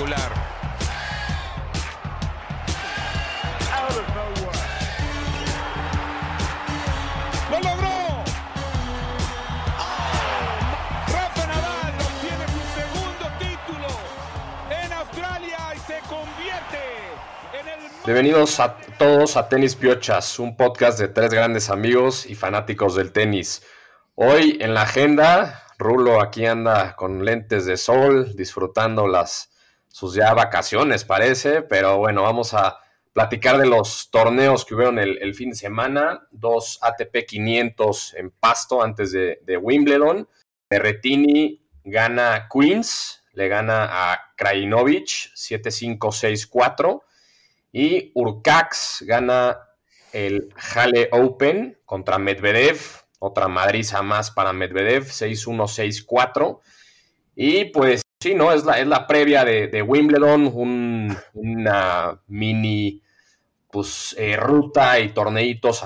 Espectacular. ¡Lo logró! Rafa Nadal obtiene su segundo título en Australia y se convierte en el Bienvenidos a todos a Tenis Piochas, un podcast de tres grandes amigos y fanáticos del tenis. Hoy en la agenda, Rulo aquí anda con lentes de sol, disfrutando las sus ya vacaciones, parece, pero bueno, vamos a platicar de los torneos que hubieron el, el fin de semana, dos ATP 500 en pasto antes de, Wimbledon. Berretini gana Queens, le gana a Krajinovic 7-5-6-4. Y Urcax gana el Halle Open contra Medvedev, otra madriza más para Medvedev, 6-1-6-4. Y pues sí, ¿no? Es la, es la previa de, Wimbledon, un- una mini pues, eh, ruta y torneitos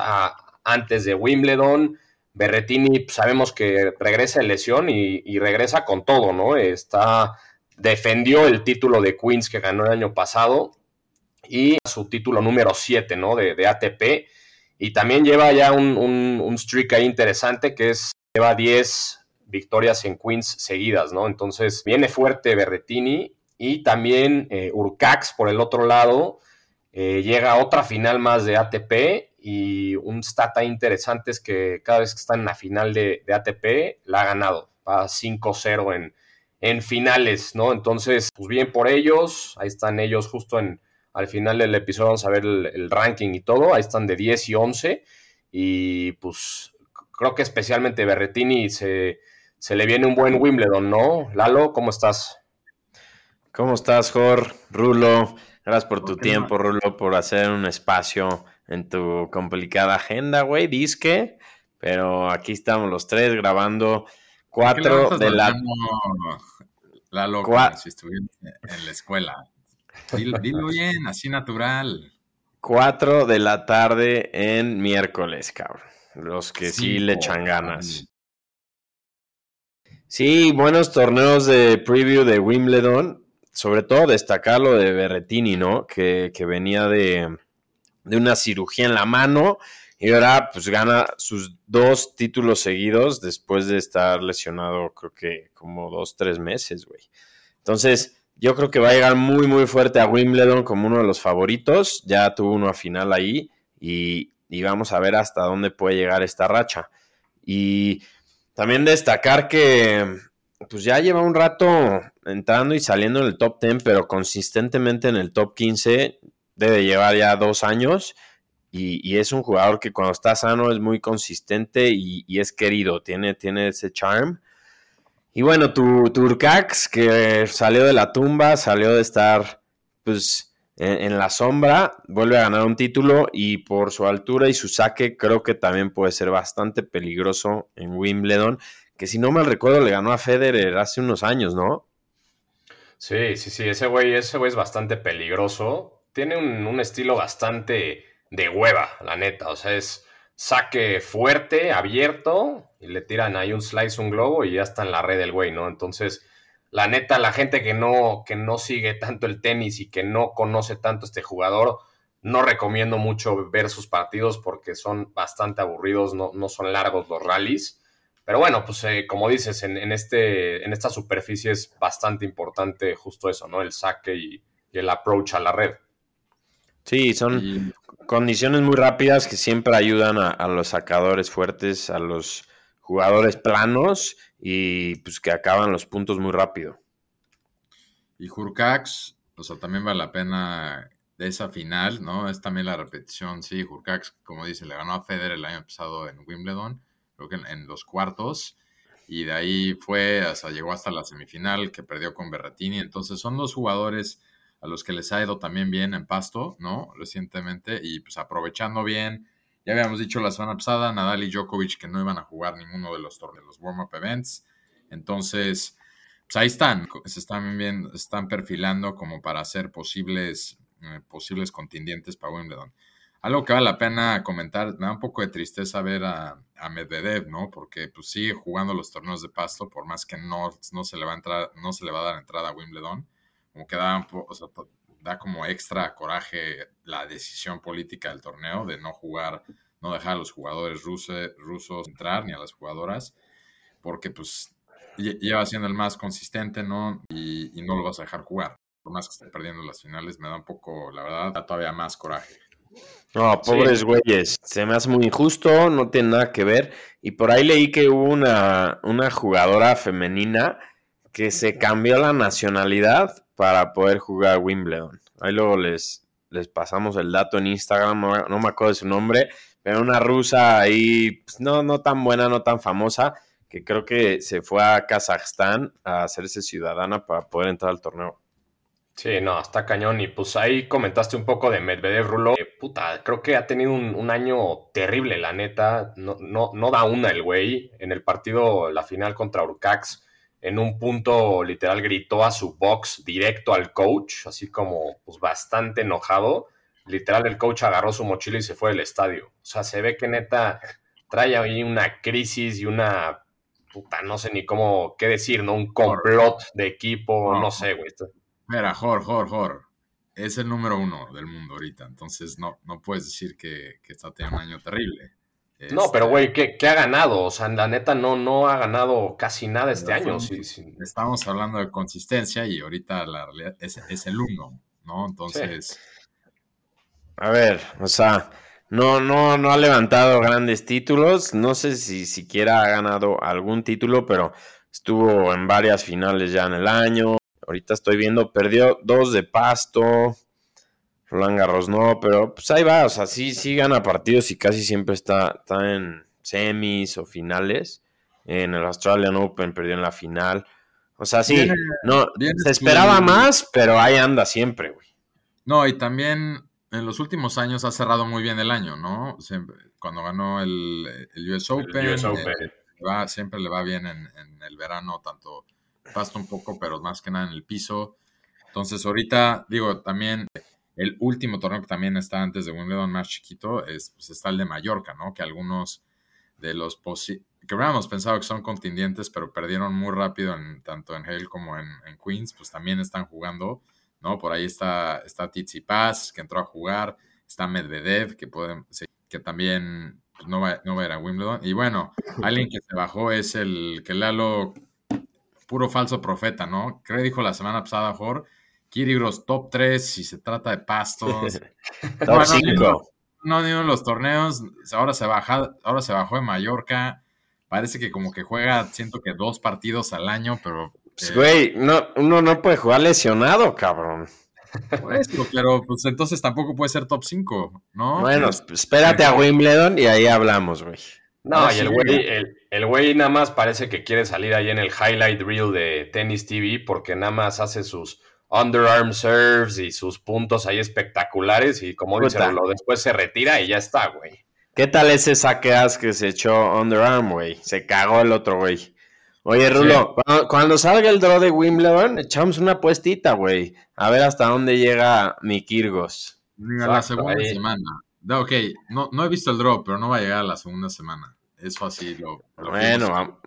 antes de Wimbledon. Berretini pues, sabemos que regresa de lesión y, y regresa con todo, ¿no? Está, defendió el título de Queens que ganó el año pasado y su título número 7, ¿no? De, de ATP. Y también lleva ya un, un- un streak ahí interesante que es, lleva 10 victorias en Queens seguidas, ¿no? Entonces viene fuerte Berretini y también eh, Urcax por el otro lado. eh, llega otra final más de ATP y un stat interesante es que cada vez que está en la final de, de ATP la ha ganado. Va 5-0 en, en finales, ¿no? Entonces, pues bien por ellos. Ahí están ellos justo en, al final del episodio vamos a ver el, el ranking y todo. Ahí están de 10 y 11. Y pues creo que especialmente Berretini se, se le viene un buen Wimbledon, ¿no? Lalo, ¿cómo estás? ¿Cómo estás, Jor? Rulo, gracias por tu ¿Por qué tiempo, Rulo, por hacer un espacio en tu complicada agenda, güey, disque. Pero aquí estamos los tres grabando ¿Por qué le cuatro de la... La loca, si estuviera en la escuela. Dilo, dilo bien, así natural. 4 de la tarde en miércoles, cabrón. Los que sí le Cinco, echan ganas. Sí, buenos torneos de preview de Wimbledon. Sobre todo destacar lo de Berretini, ¿no? Que, que venía de, de una cirugía en la mano y ahora pues gana sus dos títulos seguidos después de estar lesionado creo que como dos, tres meses, güey. Entonces, yo creo que va a llegar muy, muy fuerte a Wimbledon como uno de los favoritos. Ya tuvo una final ahí y, y vamos a ver hasta dónde puede llegar esta racha. Y también destacar que pues ya lleva un rato entrando y saliendo en el top 10, pero consistentemente en el top 15 debe llevar ya dos años. Y, y es un jugador que cuando está sano es muy consistente y, y es querido, tiene, tiene ese charm. Y bueno, tu, tu Urcax, que salió de la tumba, salió de estar pues en, la sombra, vuelve a ganar un título y por su altura y su saque creo que también puede ser bastante peligroso en Wimbledon, que si no mal recuerdo le ganó a Federer hace unos años, ¿no? Sí, sí, sí, ese güey, ese güey es bastante peligroso. Tiene un, un estilo bastante de hueva, la neta. O sea, es saque fuerte, abierto, y le tiran ahí un slice, un globo, y ya está en la red el güey, ¿no? Entonces, la neta, la gente que no, que no sigue tanto el tenis y que no conoce tanto este jugador, no recomiendo mucho ver sus partidos porque son bastante aburridos, no, no son largos los rallies. Pero bueno, pues eh, como dices, en, en, este, en esta superficie es bastante importante justo eso, ¿no? El saque y, y el approach a la red. Sí, son Y condiciones muy rápidas que siempre ayudan a, a los sacadores fuertes, a los jugadores planos y pues que acaban los puntos muy rápido. Y Hurcax, o sea, también vale la pena de esa final, ¿no? Es también la repetición, sí, Hurcax, como dice, le ganó a Federer el año pasado en Wimbledon, creo que en, los cuartos, y de ahí fue, hasta llegó hasta la semifinal, que perdió con Berrettini, entonces son dos jugadores a los que les ha ido también bien en pasto, ¿no? Recientemente, y pues aprovechando bien, ya habíamos dicho la semana pasada, Nadal y Djokovic que no iban a jugar ninguno de los torneos, los warm-up events, entonces pues ahí están, se están bien, están perfilando como para ser posibles, eh, posibles contendientes para Wimbledon. algo que vale la pena comentar, me da un poco de tristeza ver a, a Medvedev, ¿no? Porque pues sigue jugando los torneos de pasto, por más que no, no, se, le va a entrar, no se le va a dar entrada a Wimbledon, como que da, o sea, da como extra coraje la decisión política del torneo de no jugar, no dejar a los jugadores rusos, rusos entrar ni a las jugadoras, porque pues lleva siendo el más consistente, ¿no? Y, y no lo vas a dejar jugar. Por más que esté perdiendo las finales, me da un poco, la verdad, da todavía más coraje. No, pobres güeyes. Se me hace muy injusto, no tiene nada que ver. Y por ahí leí que hubo una, una jugadora femenina que se cambió la nacionalidad para poder jugar Wimbledon. Ahí luego les, les pasamos el dato en Instagram, no, me acuerdo de su nombre, pero una rusa ahí, pues, no, no tan buena, no tan famosa, que creo que se fue a Kazajstán a hacerse ciudadana para poder entrar al torneo. Sí, no, está cañón. Y pues ahí comentaste un poco de Medvedev Rulo. puta, creo que ha tenido un, año terrible, la neta. No, no, no da una el güey. En el partido, la final contra Urcax, en un punto literal gritó a su box directo al coach, así como pues bastante enojado. Literal, el coach agarró su mochila y se fue del estadio. O sea, se ve que neta trae ahí una crisis y una puta, no sé ni cómo qué decir, ¿no? Un complot de equipo, no sé, güey. Mira, Jor, Jor, Jor. Es el número uno del mundo ahorita. Entonces no, no puedes decir que, está teniendo un año terrible. No, pero güey, ¿qué, ha ganado? O sea, la neta no, no ha ganado casi nada este año. Estamos hablando de consistencia y ahorita la realidad es, el uno, ¿no? Entonces. A ver, o sea, no, no, no ha levantado grandes títulos. No sé si siquiera ha ganado algún título, pero estuvo en varias finales ya en el año. Ahorita estoy viendo, perdió dos de pasto. Roland Garros no, pero pues ahí va, o sea, sí, sí gana partidos y casi siempre está, está en semis o finales. En el Australian Open perdió en la final. O sea, sí, no, se esperaba más, pero ahí anda siempre, güey. No, y también en los últimos años ha cerrado muy bien el año, ¿no? cuando ganó el, US Open, eh, siempre le va bien en, en el verano, tanto pasto un poco, pero más que nada en el piso. Entonces, ahorita, digo, también el último torneo que también está antes de Wimbledon más chiquito es, pues, está el de Mallorca, ¿no? Que algunos de los que hubiéramos pensado que son contendientes, pero perdieron muy rápido en, tanto en Hale como en, Queens, pues también están jugando, ¿no? Por ahí está, está Paz, que entró a jugar, está Medvedev, que, pueden, que también pues, no, va, no va a ir a Wimbledon. Y bueno, alguien que se bajó es el que Lalo puro falso profeta, ¿no? Creo dijo la semana pasada, Jor, Kirigros top 3 si se trata de pastos. top 5. No, ni uno de los torneos, ahora se, baja, ahora se bajó de Mallorca. Parece que como que juega, siento que dos partidos al año, pero... Pues, eh, güey, no, uno no puede jugar lesionado, cabrón. pero pues entonces tampoco puede ser top 5, ¿no? Bueno, espérate a Wimbledon y ahí hablamos, güey. No, ah, y el güey, el, güey nada más parece que quiere salir ahí en el highlight reel de Tennis TV porque nada más hace sus underarm serves y sus puntos ahí espectaculares y como dice lo después se retira y ya está, güey. ¿Qué tal ese saqueas que se echó underarm, güey? Se cagó el otro güey. Oye, Rulo, cuando, salga el draw de Wimbledon, echamos una puestita, güey. A ver hasta dónde llega mi Kirgos. la segunda semana. Ok, no, no he visto el draw, pero no va a llegar a la segunda semana. Eso así lo. bueno,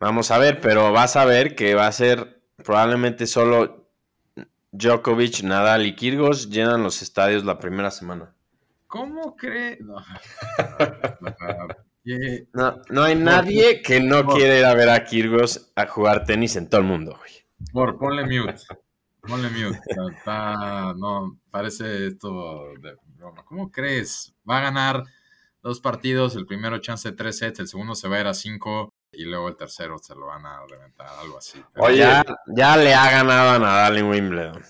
vamos a ver, pero vas a ver que va a ser probablemente solo Djokovic, Nadal y Kirgos llenan los estadios la primera semana. ¿Cómo cree? No. no, hay nadie que no quiera ir a ver a Kirgos a jugar tenis en todo el mundo, güey. Por, ponle mute. Ponle mute. no, parece esto de broma. ¿Cómo crees? Va a ganar dos partidos, el primero chance de tres sets, el segundo se va a ir a cinco y luego el tercero se lo van a reventar, algo así. Oye, ya, le ha ganado a Nadal en Wimbledon.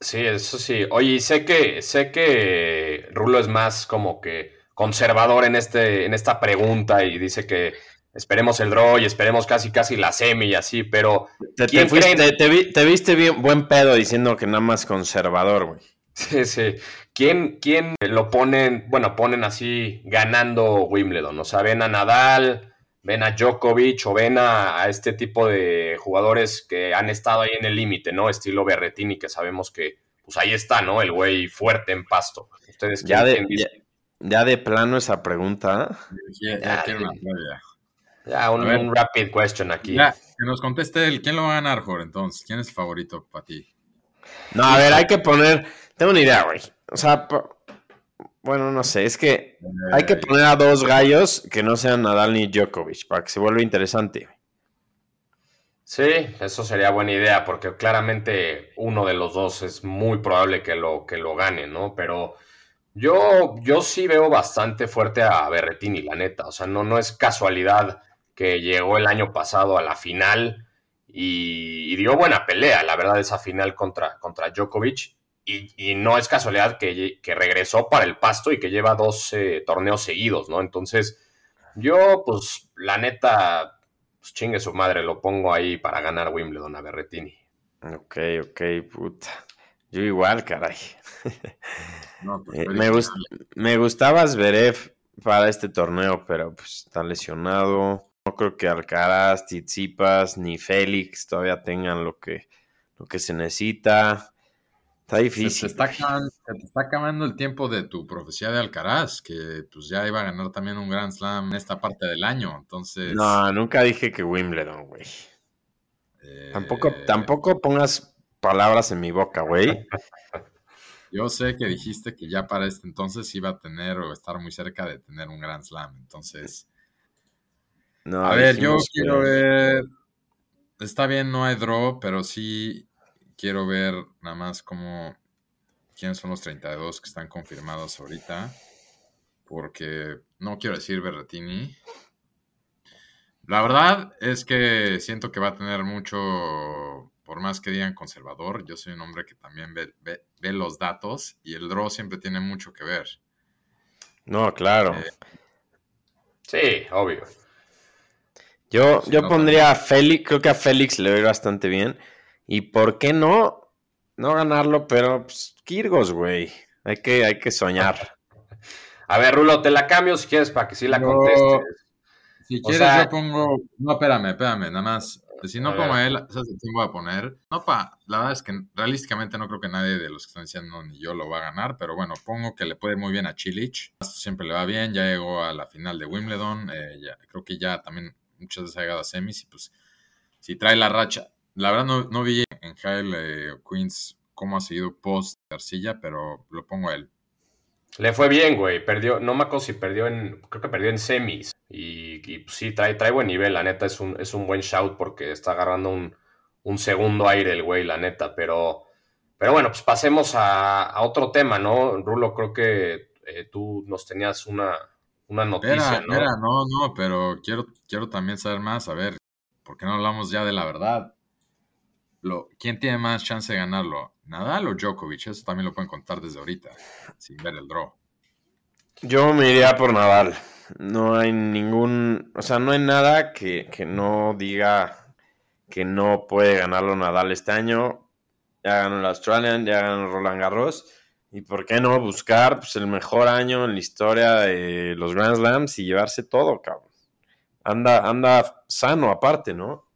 Sí, eso sí. Oye, sé que, sé que Rulo es más como que conservador en, este, en esta pregunta y dice que esperemos el draw y esperemos casi casi la semi y así, pero te, te, viste bien buen pedo diciendo que nada más conservador, güey. Sí, sí. ¿Quién, ¿Quién lo ponen, bueno, ponen así ganando Wimbledon? O sea, ven a Nadal, ven a Djokovic o ven a, este tipo de jugadores que han estado ahí en el límite, ¿no? Estilo Berretini, que sabemos que, pues ahí está, ¿no? El güey fuerte en pasto. Ustedes ya, ya de plano esa pregunta. Ya, ya quiero una. Ya, un, rapid question aquí. Ya, que nos conteste él. ¿Quién lo va a ganar, Jorge? Entonces, ¿quién es el favorito para ti? No, a ver, hay que poner. Tengo una idea, güey. O sea, bueno, no sé, es que hay que Eh, poner a dos gallos que no sean Nadal ni Djokovic para que se vuelva interesante. Sí, eso sería buena idea, porque claramente uno de los dos es muy probable que lo, que lo gane, ¿no? Pero yo, yo sí veo bastante fuerte a Berretini, la neta. O sea, no, no es casualidad que llegó el año pasado a la final y, y dio buena pelea, la verdad, esa final contra, contra Djokovic. Y, y no es casualidad que, regresó para el pasto y que lleva dos eh, torneos seguidos, ¿no? Entonces, yo, pues, la neta, pues chingue su madre, lo pongo ahí para ganar Wimbledon a Berretini. Ok, ok, puta. Yo igual, caray. no, pues, Eh, gust- me gustaba Zverev para este torneo, pero pues está lesionado. No creo que Alcaraz, Tsitsipas ni Félix todavía tengan lo que, lo que se necesita. Está Se te, difícil. está acabando, se te está acabando el tiempo de tu profecía de Alcaraz, que pues ya iba a ganar también un Grand Slam en esta parte del año. Entonces, No, nunca dije que Wimbledon, güey. eh, Tampoco, tampoco pongas palabras en mi boca, güey. Yo sé que dijiste que ya para este entonces iba a tener o estar muy cerca de tener un Grand Slam. Entonces, No, a ver, yo quiero ver. Está bien, no hay draw, pero sí quiero ver nada más cómo. quiénes son los 32 que están confirmados ahorita. Porque no quiero decir Berretini. La verdad es que siento que va a tener mucho. Por más que digan conservador, yo soy un hombre que también ve, ve- ve los datos y el draw siempre tiene mucho que ver. No, claro. Eh, Sí, obvio. Yo, yo no, pondría a Félix, creo que a Félix le ve bastante bien. Y por qué no, no ganarlo, pero pues, Kirgos, güey. Hay que, hay que soñar. A ver, Rulo, te la cambio si quieres para que sí la Yo- contestes. Si O quieres, sea- yo pongo. No, espérame, espérame, nada más. Si no pongo a él, ¿sabes a quién voy a poner? No, pa, la verdad es que realísticamente no creo que nadie de los que están diciendo ni yo lo va a ganar, pero bueno, pongo que le puede ir muy bien a Chilich. Esto siempre le va bien, ya llegó a la final de Wimbledon, eh, ya- creo que ya también muchas veces ha llegado a semis y pues si trae la racha. La verdad no, no vi en Jael eh, Queens cómo ha seguido post Arcilla, pero lo pongo a él. Le fue bien, güey. Perdió, no me acuerdo si perdió en, creo que perdió en semis. Y, y, pues, sí, trae, trae buen nivel, la neta. Es un, es un buen shout porque está agarrando un, un segundo aire el güey, la neta. Pero, pero bueno, pues pasemos a, a otro tema, ¿no? Rulo, creo que eh, tú nos tenías una, una noticia, Espera, ¿no? espera, no, no, pero quiero, quiero también saber más. A ver, ¿por qué no hablamos ya de la verdad? ¿Quién tiene más chance de ganarlo? ¿Nadal o Djokovic? Eso también lo pueden contar desde ahorita, sin ver el draw. Yo me iría por Nadal. No hay ningún, o sea, no hay nada que, que no diga que no puede ganarlo Nadal este año. Ya ganó el Australian, ya ganó Roland Garros. ¿Y por qué no buscar pues, el mejor año en la historia de los Grand Slams y llevarse todo, cabrón? Anda, anda sano aparte, ¿no?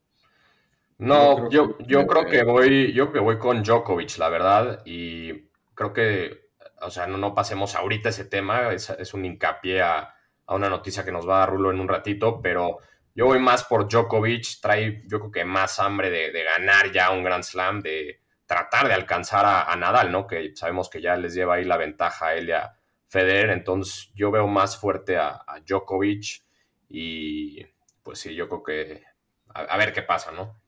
No, Yo yo, creo que- yo creo que voy, yo que voy con Djokovic, la verdad, y creo que, o sea, no, no pasemos ahorita ese tema, es, es un hincapié a, a una noticia que nos va a dar Rulo en un ratito, pero yo voy más por Djokovic, trae yo creo que más hambre de, de ganar ya un Grand Slam, de tratar de alcanzar a, a Nadal, ¿no? Que sabemos que ya les lleva ahí la ventaja a él y a Federer, entonces yo veo más fuerte a, a Djokovic y pues sí, yo creo que a, a ver qué pasa, ¿no?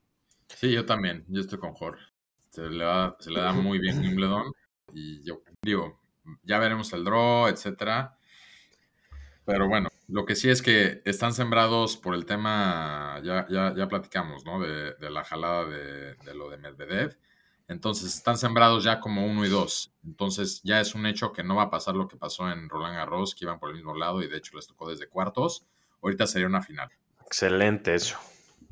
Sí, yo también, yo estoy con Jorge. Se le, da, se le da muy bien Wimbledon y yo digo, ya veremos el draw, etcétera. Pero bueno, lo que sí es que están sembrados por el tema, ya, ya, ya platicamos, ¿no? De, de la jalada de, de lo de Medvedev. Entonces están sembrados ya como uno y dos. Entonces ya es un hecho que no va a pasar lo que pasó en Roland Garros, que iban por el mismo lado y de hecho les tocó desde cuartos. Ahorita sería una final. Excelente eso.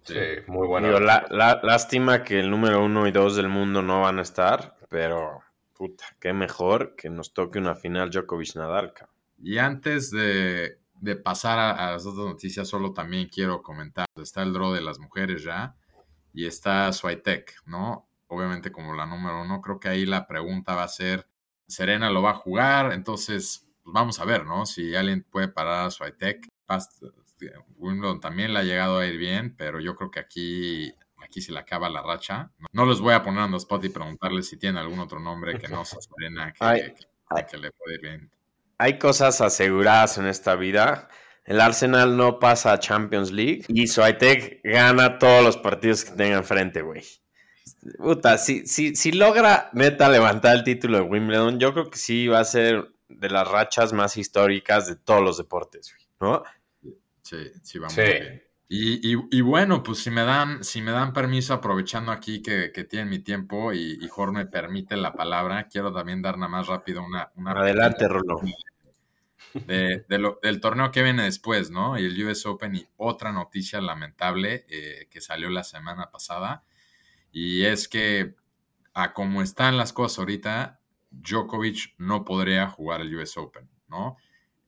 Sí, muy bueno. Digo, la- la- lástima que el número uno y dos del mundo no van a estar, pero puta, qué mejor que nos toque una final Djokovic-Nadal. Y antes de, de pasar a, a las otras noticias, solo también quiero comentar, está el draw de las mujeres ya y está Swiatek, ¿no? Obviamente como la número uno, creo que ahí la pregunta va a ser, ¿Serena lo va a jugar? Entonces, pues vamos a ver, ¿no? Si alguien puede parar a Swiatek. Wimbledon también le ha llegado a ir bien, pero yo creo que aquí, aquí se le acaba la racha. No, les voy a poner en los spot y preguntarles si tienen algún otro nombre que no se Serena que, que, le puede ir bien. Hay cosas aseguradas en esta vida. El Arsenal no pasa a Champions League y Swiatek gana todos los partidos que tenga enfrente, güey. Puta, si, si, si logra neta levantar el título de Wimbledon, yo creo que sí va a ser de las rachas más históricas de todos los deportes, ¿no? Sí, sí, vamos bien. Y, bueno, pues si me dan, si me dan permiso, aprovechando aquí que, que tienen mi tiempo y, y Jorge me permite la palabra, quiero también dar nada más rápido una... una Adelante, Rolo. De, del torneo que viene después, ¿no? Y el US Open y otra noticia lamentable eh, que salió la semana pasada. Y es que, a como están las cosas ahorita, Djokovic no podría jugar el US Open, ¿no?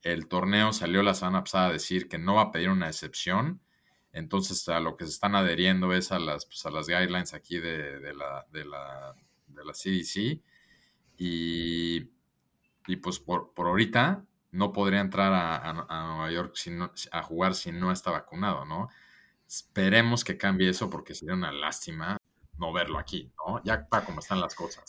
El torneo salió la semana pasada a decir que no va a pedir una excepción. Entonces, a lo que se están adheriendo es a las, pues, a las guidelines aquí de, la, de, la, de la CDC. Y, y pues por, por, ahorita no podría entrar a, a, Nueva York a jugar si no está vacunado, ¿no? Esperemos que cambie eso porque sería una lástima no verlo aquí, ¿no? Ya para cómo están las cosas.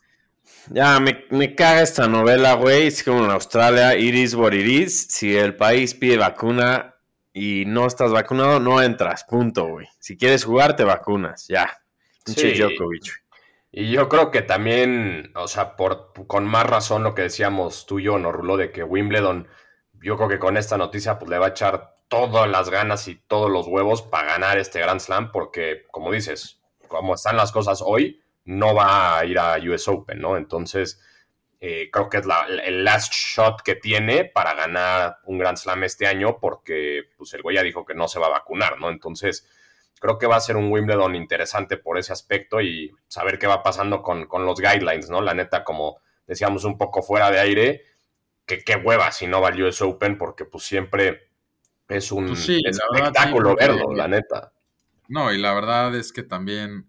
Ya, me, me caga esta novela, güey. Es como en Australia, iris what it Si el país pide vacuna y no estás vacunado, no entras, punto, güey. Si quieres jugar, te vacunas, ya. Sí. Djokovic. Y yo creo que también, o sea, por, con más razón lo que decíamos tú y yo, ¿no, Rulo? De que Wimbledon, yo creo que con esta noticia, pues le va a echar todas las ganas y todos los huevos para ganar este Grand Slam, porque, como dices, como están las cosas hoy, no va a ir a US Open, ¿no? Entonces, eh, creo que es el last shot que tiene para ganar un Grand Slam este año, porque pues, el güey ya dijo que no se va a vacunar, ¿no? Entonces, creo que va a ser un Wimbledon interesante por ese aspecto y saber qué va pasando con, los guidelines, ¿no? La neta, como decíamos un poco fuera de aire, que qué hueva si no va al US Open, porque pues siempre es un pues espectáculo verlo, la neta. No, y la verdad es que también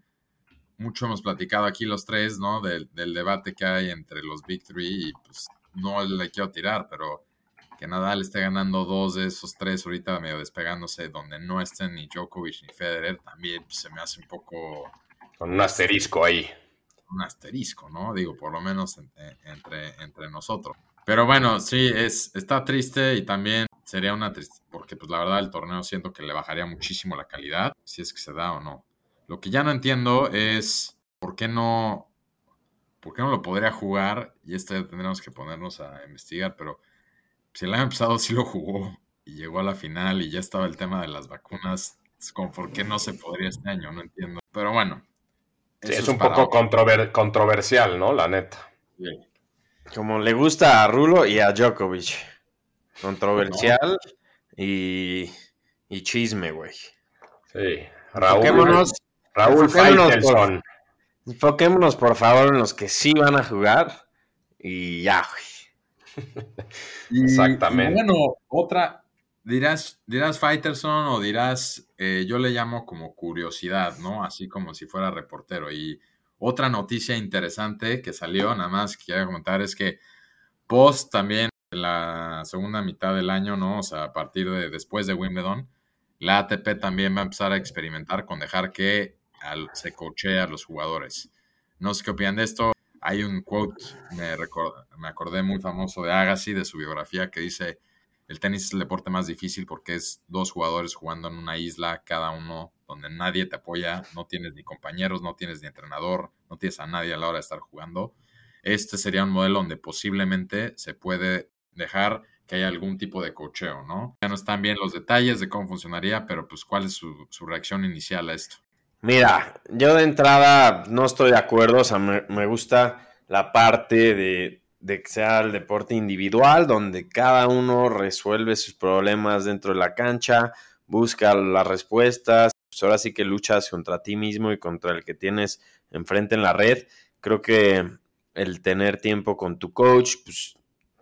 mucho hemos platicado aquí los tres, ¿no? Del, debate que hay entre los Big Three y pues no le quiero tirar, pero que Nadal esté ganando dos de esos tres ahorita medio despegándose donde no estén ni Djokovic ni Federer, también pues, se me hace un poco... Con un asterisco ahí. Un asterisco, ¿no? Digo, por lo menos entre, entre nosotros. Pero bueno, sí, es, está triste y también sería una tristeza, porque pues la verdad el torneo siento que le bajaría muchísimo la calidad, si es que se da o no. Lo que ya no entiendo es por qué no, por qué no lo podría jugar, y esto ya tendremos que ponernos a investigar, pero si el año pasado sí lo jugó y llegó a la final y ya estaba el tema de las vacunas, es como por qué no se podría este año, no entiendo. Pero bueno. es, un poco controversial, ¿no? La neta. Como le gusta a Rulo y a Djokovic. Controversial y, y, chisme, güey. Sí. Raúl, Raúl Faitelson. enfoquémonos, por favor, en los que sí van a jugar y ya, güey. Exactamente. bueno, otra, dirás, dirás Faitelson o dirás, eh, yo le llamo como curiosidad, ¿no? Así como si fuera reportero. Y otra noticia interesante que salió, nada más que quiero comentar, es que Post también la segunda mitad del año, ¿no? O sea, a partir de después de Wimbledon, la ATP también va a empezar a experimentar con dejar que se cochee a los jugadores. No sé qué opinan de esto. Hay un quote, me, me acordé muy famoso de Agassi, de su biografía, que dice, el tenis es el deporte más difícil porque es dos jugadores jugando en una isla, cada uno donde nadie te apoya, no tienes ni compañeros, no tienes ni entrenador, no tienes a nadie a la hora de estar jugando. Este sería un modelo donde posiblemente se puede dejar que haya algún tipo de cocheo, ¿no? Ya no están bien los detalles de cómo funcionaría, pero pues cuál es su, reacción inicial a esto. Mira, yo de entrada no estoy de acuerdo, o sea, me, gusta la parte de, que sea el deporte individual, donde cada uno resuelve sus problemas dentro de la cancha, busca las respuestas, pues ahora sí que luchas contra ti mismo y contra el que tienes enfrente en la red. Creo que el tener tiempo con tu coach, pues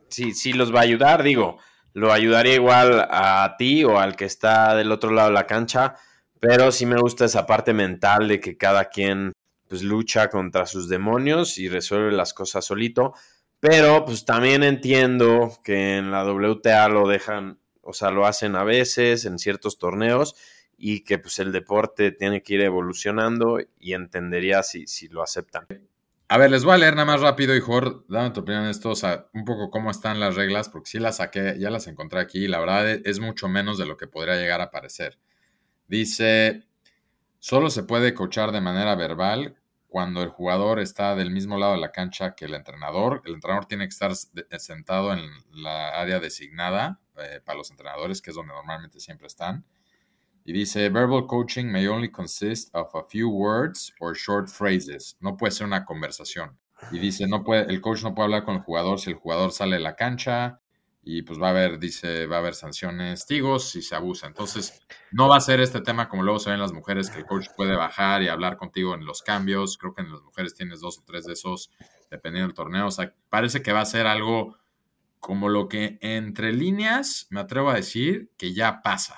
sí, sí los va a ayudar, digo, lo ayudaría igual a ti o al que está del otro lado de la cancha, pero sí me gusta esa parte mental de que cada quien pues lucha contra sus demonios y resuelve las cosas solito. Pero pues también entiendo que en la WTA lo dejan, o sea, lo hacen a veces en ciertos torneos y que pues el deporte tiene que ir evolucionando y entendería si, si lo aceptan. A ver, les voy a leer nada más rápido, y Jor, dame tu opinión en esto, o sea, un poco cómo están las reglas, porque sí las saqué, ya las encontré aquí, y la verdad es mucho menos de lo que podría llegar a parecer. Dice, solo se puede coachar de manera verbal cuando el jugador está del mismo lado de la cancha que el entrenador. El entrenador tiene que estar sentado en la área designada eh, para los entrenadores, que es donde normalmente siempre están. Y dice, verbal coaching may only consist of a few words or short phrases. No puede ser una conversación. Y dice, no puede, el coach no puede hablar con el jugador si el jugador sale de la cancha y pues va a haber, dice, va a haber sanciones, testigos si se abusa. Entonces, no va a ser este tema como luego se ven las mujeres, que el coach puede bajar y hablar contigo en los cambios. Creo que en las mujeres tienes dos o tres de esos, dependiendo del torneo. O sea, parece que va a ser algo como lo que entre líneas, me atrevo a decir, que ya pasa.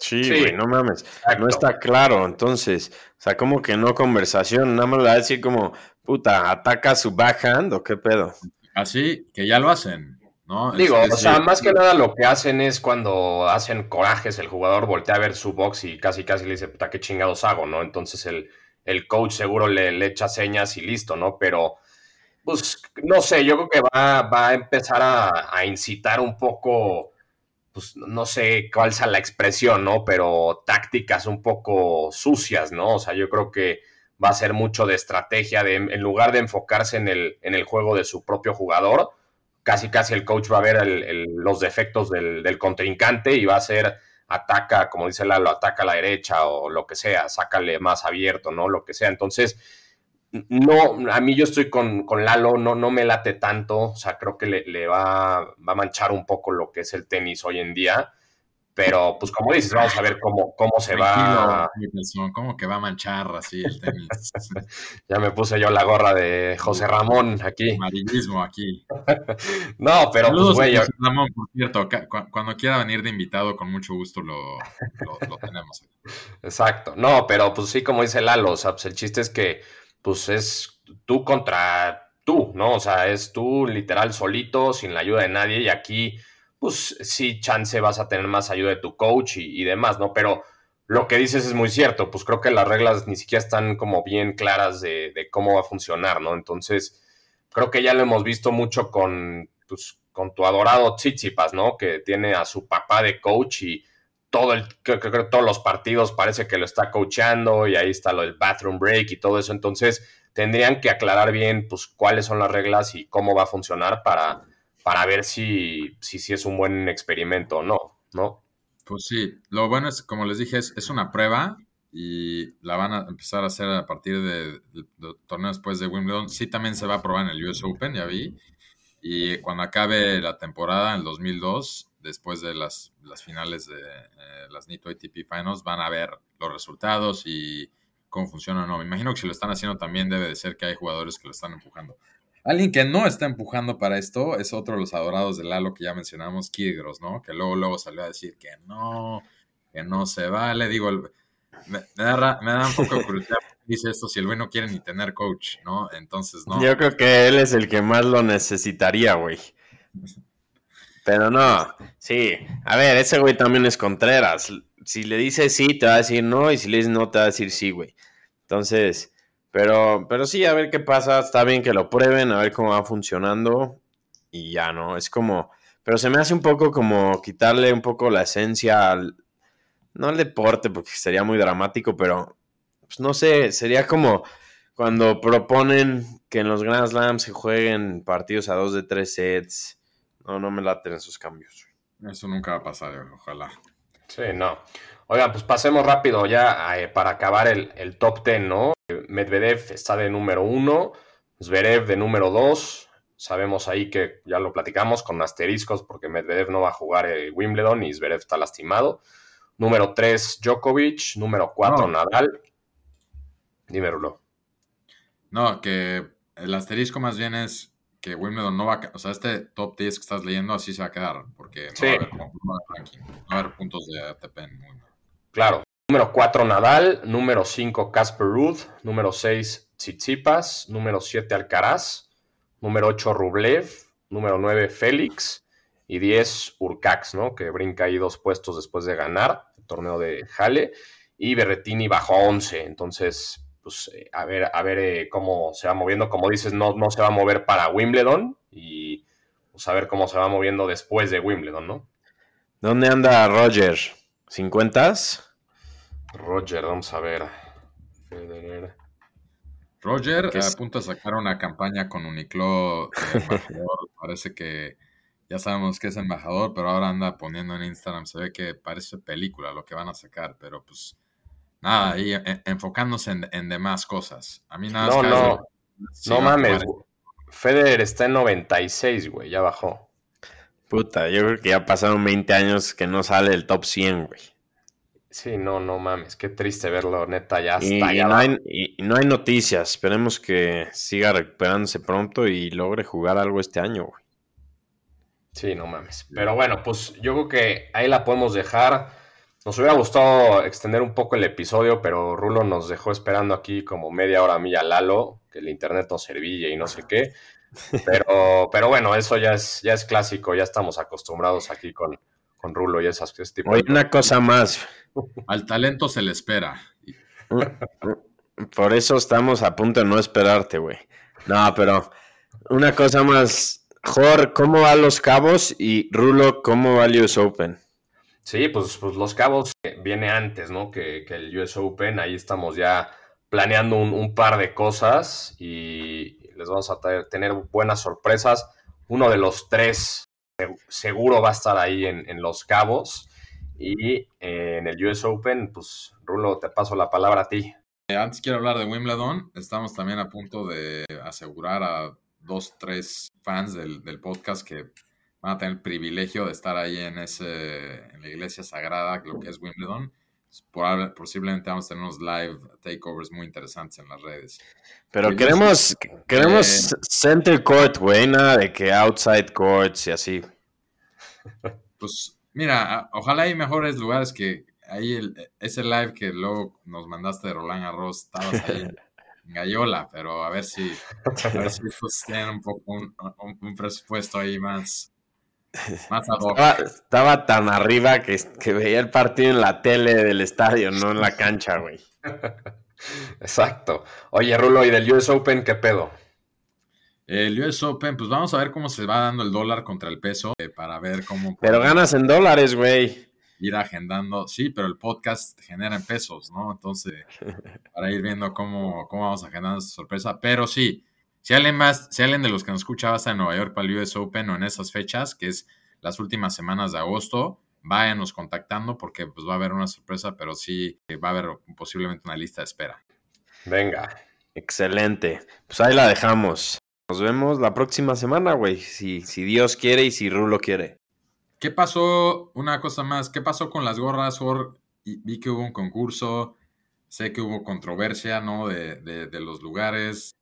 Sí, güey, no mames. No está claro. Entonces, o sea, como que no conversación, nada más la va a decir como, puta, ataca su backhand o qué pedo. Así que ya lo hacen, ¿no? Digo, o sea, más que nada lo que hacen es cuando hacen corajes, el jugador voltea a ver su box y casi casi le dice, puta, qué chingados hago, ¿no? Entonces el, el coach seguro le, le, echa señas y listo, ¿no? Pero, pues, no sé, yo creo que va, va a empezar a, a incitar un poco pues no sé cuál sea la expresión, ¿no? Pero tácticas un poco sucias, ¿no? O sea, yo creo que va a ser mucho de estrategia, de, en lugar de enfocarse en el, en el juego de su propio jugador, casi casi el coach va a ver los defectos del, del, contrincante y va a ser ataca, como dice Lalo, ataca a la derecha o lo que sea, sácale más abierto, ¿no? Lo que sea. Entonces, no, a mí yo estoy con, con, Lalo, no, no me late tanto, o sea, creo que le, va, va, a manchar un poco lo que es el tenis hoy en día, pero pues como dices, vamos a ver cómo, cómo se va. ¿Cómo que va a manchar así el tenis? ya me puse yo la gorra de José Ramón aquí. Amarillismo aquí. no, pero pues, güey. José Ramón, por cierto, cuando quiera venir de invitado, con mucho gusto lo, lo, lo tenemos. Exacto, no, pero pues sí, como dice Lalo, o sea, pues el chiste es que pues es tú contra tú, ¿no? O sea, es tú literal solito, sin la ayuda de nadie, y aquí, pues sí, chance vas a tener más ayuda de tu coach y, demás, ¿no? Pero lo que dices es muy cierto, pues creo que las reglas ni siquiera están como bien claras de, cómo va a funcionar, ¿no? Entonces, creo que ya lo hemos visto mucho con, pues, con tu adorado Tsitsipas, ¿no? Que tiene a su papá de coach y todo el, creo que todos los partidos parece que lo está coachando y ahí está lo del bathroom break y todo eso. Entonces, tendrían que aclarar bien pues cuáles son las reglas y cómo va a funcionar para, para ver si, si, es un buen experimento o no, ¿no? Pues sí, lo bueno es, como les dije, es, una prueba y la van a empezar a hacer a partir de, torneo después de Wimbledon. Sí, también se va a probar en el US Open, ya vi. Y cuando acabe la temporada, en el 2002, después de las, las finales de eh, las NITO ATP Finals, van a ver los resultados y cómo funciona o no. Me imagino que si lo están haciendo también debe de ser que hay jugadores que lo están empujando. Alguien que no está empujando para esto es otro de los adorados de Lalo que ya mencionamos, Kyrgios, ¿no? Que luego, luego salió a decir que no, que no se vale. Digo, me, da, me da un poco de curiosidad. Dice esto si el güey no quiere ni tener coach, ¿no? Entonces, no. Yo creo que él es el que más lo necesitaría, güey. Pero no, sí. A ver, ese güey también es Contreras. Si le dices sí, te va a decir no, y si le dices no, te va a decir sí, güey. Entonces, pero, pero sí, a ver qué pasa. Está bien que lo prueben, a ver cómo va funcionando. Y ya, ¿no? Es como. Pero se me hace un poco como quitarle un poco la esencia al. No al deporte, porque sería muy dramático, pero. Pues no sé, sería como cuando proponen que en los Grand Slams se jueguen partidos a dos de tres sets no, no me laten esos cambios. Eso nunca va a pasar, ojalá. Sí, no. Oigan, pues pasemos rápido ya eh, para acabar el, top 10, ¿no? Medvedev está de número uno, Zverev de número dos. Sabemos ahí que ya lo platicamos con asteriscos porque Medvedev no va a jugar el Wimbledon y Zverev está lastimado. Número 3, Djokovic. Número 4, Nadal. Dime, Rulo. No, que el asterisco más bien es que Wimbledon no va a, o sea, este top 10 que estás leyendo así se va a quedar, porque no, va, a haber, no, va a haber puntos de ATP en Wimbledon. Claro. Número 4 Nadal, número 5 Casper Ruth, número 6 Tsitsipas, número 7 Alcaraz, número 8 Rublev, número 9 Félix. Y 10 Urcax, ¿no? Que brinca ahí dos puestos después de ganar el torneo de Jale. Y Berretini bajó a 11, entonces pues eh, a ver, a ver eh, cómo se va moviendo, como dices, no, no se va a mover para Wimbledon. Y pues a ver cómo se va moviendo después de Wimbledon, ¿no? ¿Dónde anda Roger? ¿50? Roger, vamos a ver. Roger apunta a sacar una campaña con Uniqlo embajador. Parece que ya sabemos que es embajador, pero ahora anda poniendo en Instagram. Se ve que parece película lo que van a sacar, pero pues nada, ahí e, enfocándose en, demás cosas. A mí nada No, no, no mames. Federer está en 96, güey, ya bajó. Puta, yo creo que ya pasaron 20 años que no sale el top 100, güey. Sí, no, no mames, qué triste verlo, neta, ya y, está. no, hay, y no hay noticias, esperemos que siga recuperándose pronto y logre jugar algo este año, güey. Sí, no mames. Pero bueno, pues yo creo que ahí la podemos dejar. Nos hubiera gustado extender un poco el episodio, pero Rulo nos dejó esperando aquí como media hora a mí a Lalo, que el internet no servía y no sé qué. Pero, pero bueno, eso ya es, ya es clásico, ya estamos acostumbrados aquí con, con Rulo y esas ese tipo Oye, una cosa más. Al talento se le espera. Por eso estamos a punto de no esperarte, güey. No, pero una cosa más. Jor, ¿cómo va los cabos? Y Rulo, ¿cómo va el US Open? Sí, pues, pues los cabos viene antes, ¿no? Que, que, el US Open. Ahí estamos ya planeando un, un par de cosas y les vamos a tener buenas sorpresas. Uno de los tres seguro va a estar ahí en, Los Cabos. Y eh, en el US Open, pues Rulo, te paso la palabra a ti. Eh, antes quiero hablar de Wimbledon. Estamos también a punto de asegurar a dos, tres fans del, del podcast que van a tener el privilegio de estar ahí en, ese, en la iglesia sagrada, lo que es Wimbledon. Posiblemente vamos a tener unos live takeovers muy interesantes en las redes. Pero queremos, queremos eh, center court, güey, nada de que outside courts y así. Pues mira, ojalá hay mejores lugares que ahí el, ese live que luego nos mandaste de Roland Arroz, estabas ahí en Gallola, pero a ver si, a ver si pues, tienen un poco un, presupuesto ahí más, más estaba, estaba, tan arriba que, que veía el partido en la tele del estadio, no en la cancha, güey. Exacto. Oye, Rulo, ¿y del US Open qué pedo? El US Open, pues vamos a ver cómo se va dando el dólar contra el peso eh, para ver cómo. Pero ganas en dólares, güey. Ir agendando, sí, pero el podcast genera en pesos, ¿no? Entonces, para ir viendo cómo, cómo vamos agendando esa sorpresa. Pero sí, si alguien más, si alguien de los que nos escucha va a Nueva York para el US Open o en esas fechas, que es las últimas semanas de agosto, váyanos contactando porque pues va a haber una sorpresa, pero sí va a haber posiblemente una lista de espera. Venga. Excelente. Pues ahí la dejamos. Nos vemos la próxima semana, güey. Si, si Dios quiere y si Rulo quiere. ¿Qué pasó? Una cosa más. ¿Qué pasó con las gorras? Vi que hubo un concurso. Sé que hubo controversia, ¿no? De, de los lugares.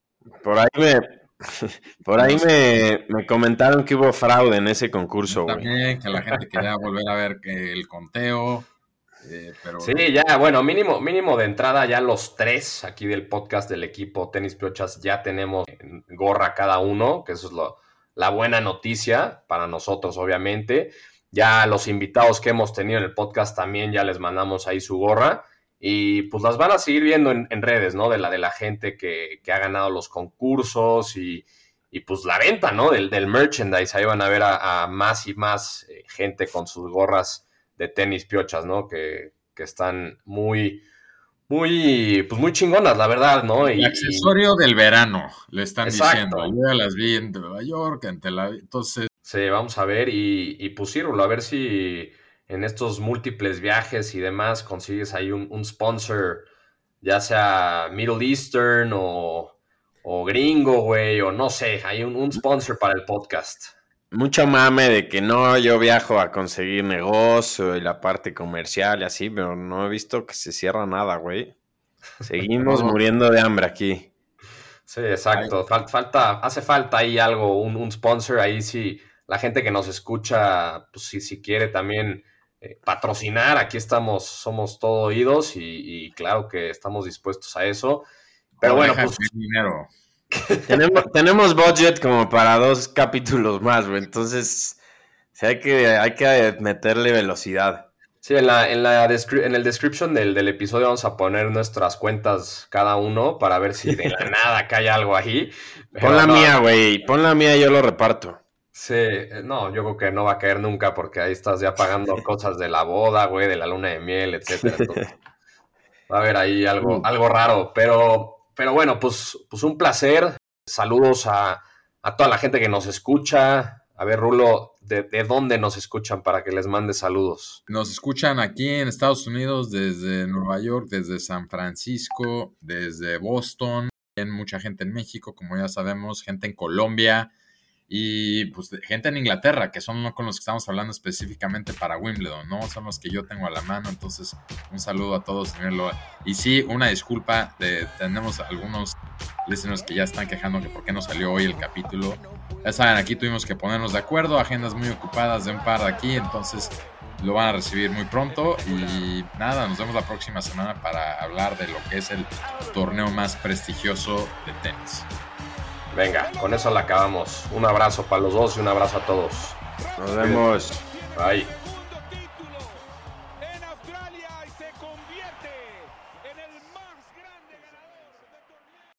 Por ahí me, por ahí me, comentaron que hubo fraude en ese concurso. También que la gente quería volver a ver el conteo. Eh, sí, ya, bueno, mínimo, mínimo de entrada, ya los tres aquí del podcast del equipo Tenis Piochas ya tenemos gorra cada uno, que eso es lo, la buena noticia para nosotros, obviamente. Ya los invitados que hemos tenido en el podcast también ya les mandamos ahí su gorra. Y pues las van a seguir viendo en, redes, ¿no? De la de la gente que, ha ganado los concursos y, pues la venta, ¿no? Del, del, merchandise. Ahí van a ver a, más y más eh, gente con sus gorras de tenis piochas, ¿no? Que, están muy, muy, pues muy chingonas, la verdad, ¿no? El accesorio del verano, le están diciendo. Yo ya las vi en Nueva York, en Tel Aviv, entonces... Sí, vamos a ver y, y pusieron a ver si en estos múltiples viajes y demás consigues ahí un, sponsor, ya sea Middle Eastern o, gringo, güey, o no sé, hay un, sponsor para el podcast. Mucho mame de que no, yo viajo a conseguir negocio y la parte comercial y así, pero no he visto que se cierra nada, güey. Seguimos muriendo de hambre aquí. Sí, exacto. Falta, hace falta ahí algo, un, sponsor ahí sí. La gente que nos escucha, pues si, si quiere también eh, patrocinar, aquí estamos, somos todo oídos y, claro que estamos dispuestos a eso. Pero bueno, pues, dinero. tenemos, tenemos budget como para dos capítulos más, güey. Entonces, hay, que, hay que meterle velocidad. Sí, en, la, en, la en el description del, del, episodio vamos a poner nuestras cuentas cada uno para ver si de la nada cae algo ahí. Pon la mía, güey. Pon la mía y yo lo reparto. Sí, eh, no, yo creo que no va a caer nunca porque ahí estás ya pagando cosas de la boda, güey, de la luna de miel, etcétera. va a haber ahí algo, algo raro. Pero, pero bueno, pues, pues un placer. Saludos a, a toda la gente que nos escucha. A ver, Rulo, ¿de, dónde nos escuchan para que les mande saludos? Nos escuchan aquí en Estados Unidos, desde Nueva York, desde San Francisco, desde Boston. Hay mucha gente en México, como ya sabemos, gente en Colombia y pues gente en Inglaterra, que son con los que estamos hablando específicamente para Wimbledon, ¿no? Son los que yo tengo a la mano, entonces un saludo a todos. Y sí, una disculpa, de, tenemos algunos listeners que ya están quejando que por qué no salió hoy el capítulo. Ya saben, aquí tuvimos que ponernos de acuerdo, agendas muy ocupadas de un par de aquí, entonces lo van a recibir muy pronto y nada, nos vemos la próxima semana para hablar de lo que es el torneo más prestigioso de tenis. Venga, con eso la acabamos. Un abrazo para los dos y un abrazo a todos. Nos vemos. Bye.